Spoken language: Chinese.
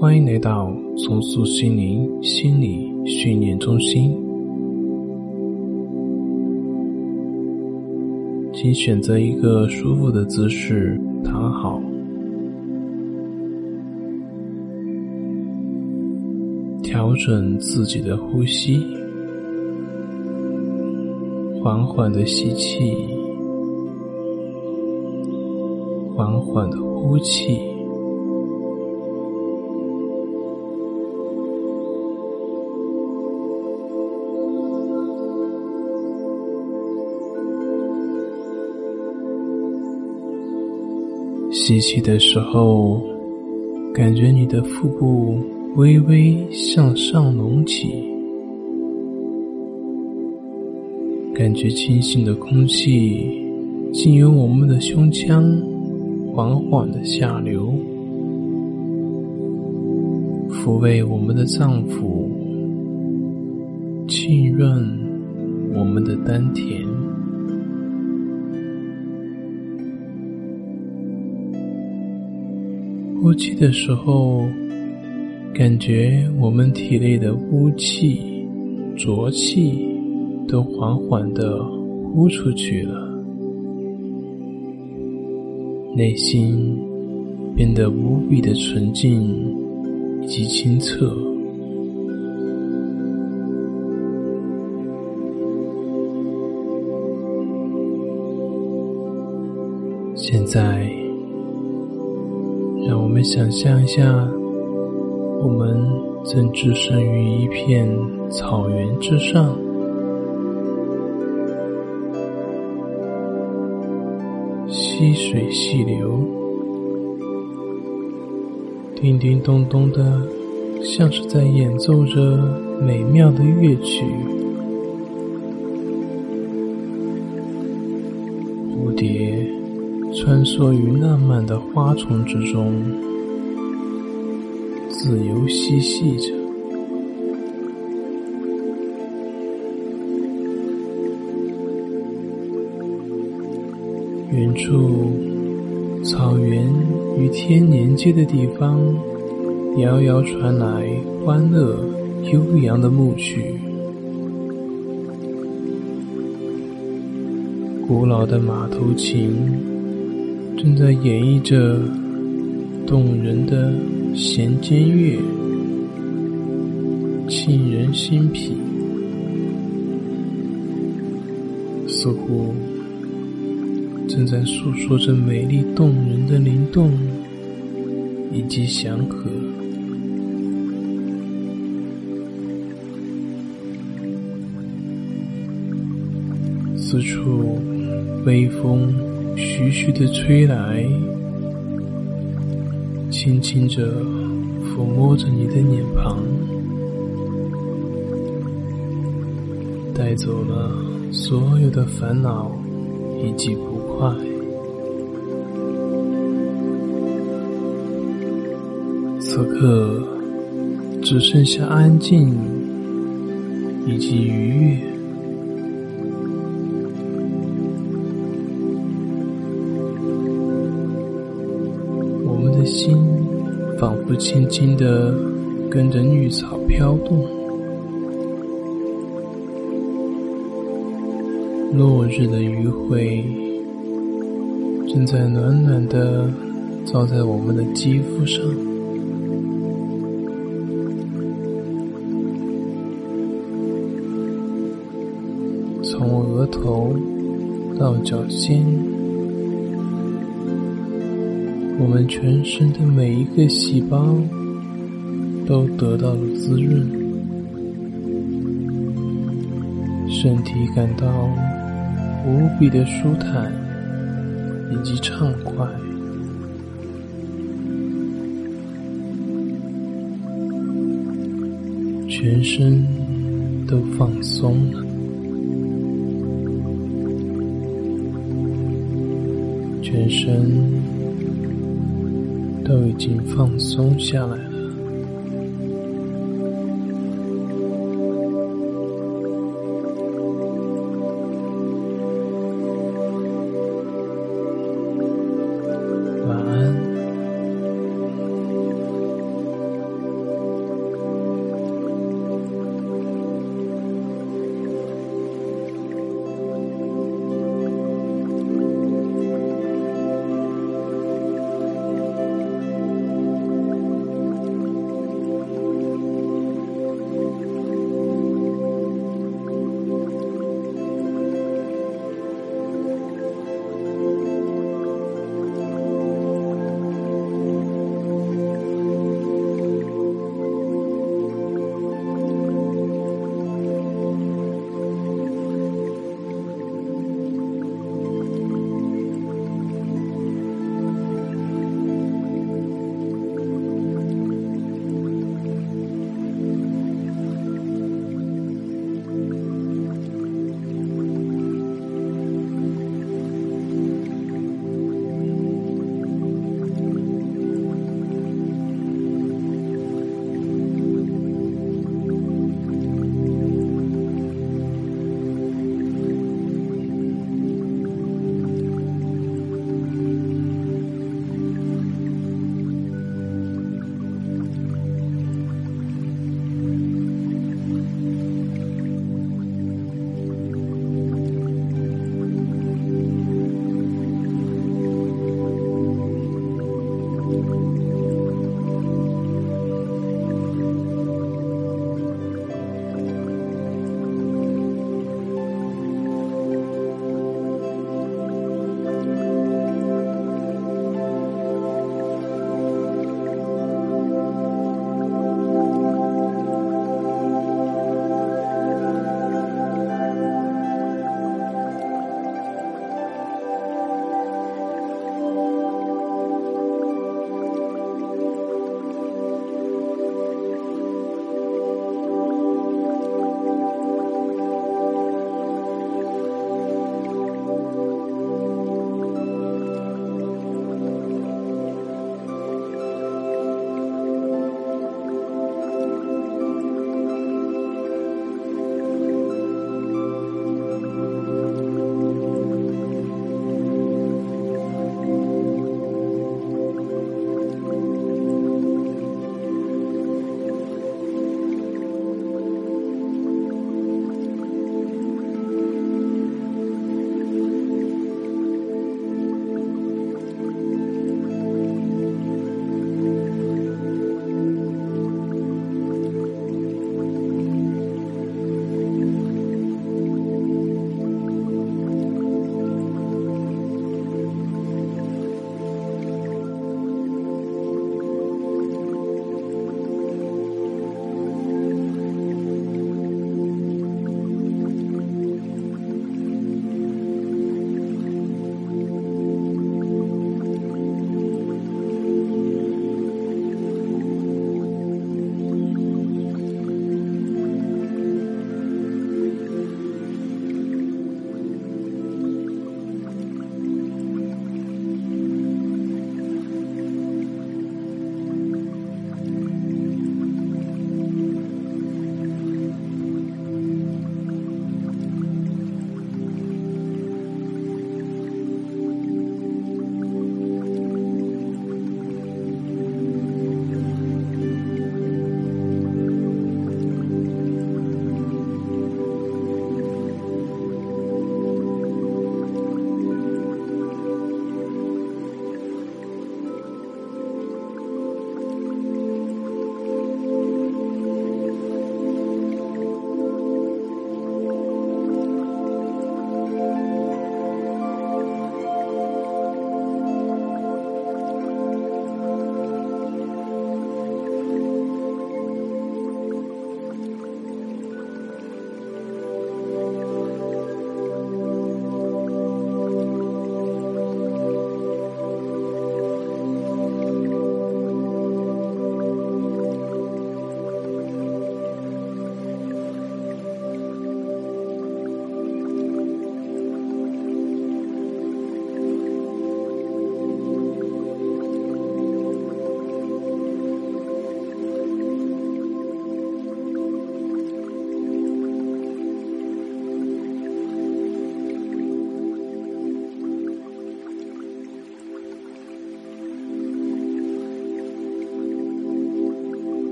欢迎来到重塑心灵心理训练中心。请选择一个舒服的姿势躺好，调整自己的呼吸，缓缓的吸气，缓缓的呼气。吸气的时候，感觉你的腹部微微向上隆起，感觉清新的空气经由我们的胸腔缓缓的下流，抚慰我们的脏腑，浸润我们的丹田。呼气的时候，感觉我们体内的污气、浊气都缓缓的呼出去了，内心变得无比的纯净以及清澈。现在。想象一下，我们正置身于一片草原之上，溪水细流，叮叮咚咚的，像是在演奏着美妙的乐曲。蝴蝶。穿梭于烂漫的花丛之中，自由嬉戏着。远处，草原与天连接的地方，遥遥传来欢乐悠扬的牧曲。古老的马头琴。正在演绎着动人的弦间乐，沁人心脾，似乎正在诉说着美丽动人的灵动以及祥和。四处微风。徐徐的吹来，轻轻着抚摸着你的脸庞，带走了所有的烦恼以及不快。此刻只剩下安静以及愉悦。我轻轻的跟着绿草飘动，落日的余晖正在暖暖的照在我们的肌肤上，从额头到脚尖。我们全身的每一个细胞都得到了滋润，身体感到无比的舒坦以及畅快，全身都放松了，全身。都已经放松下来。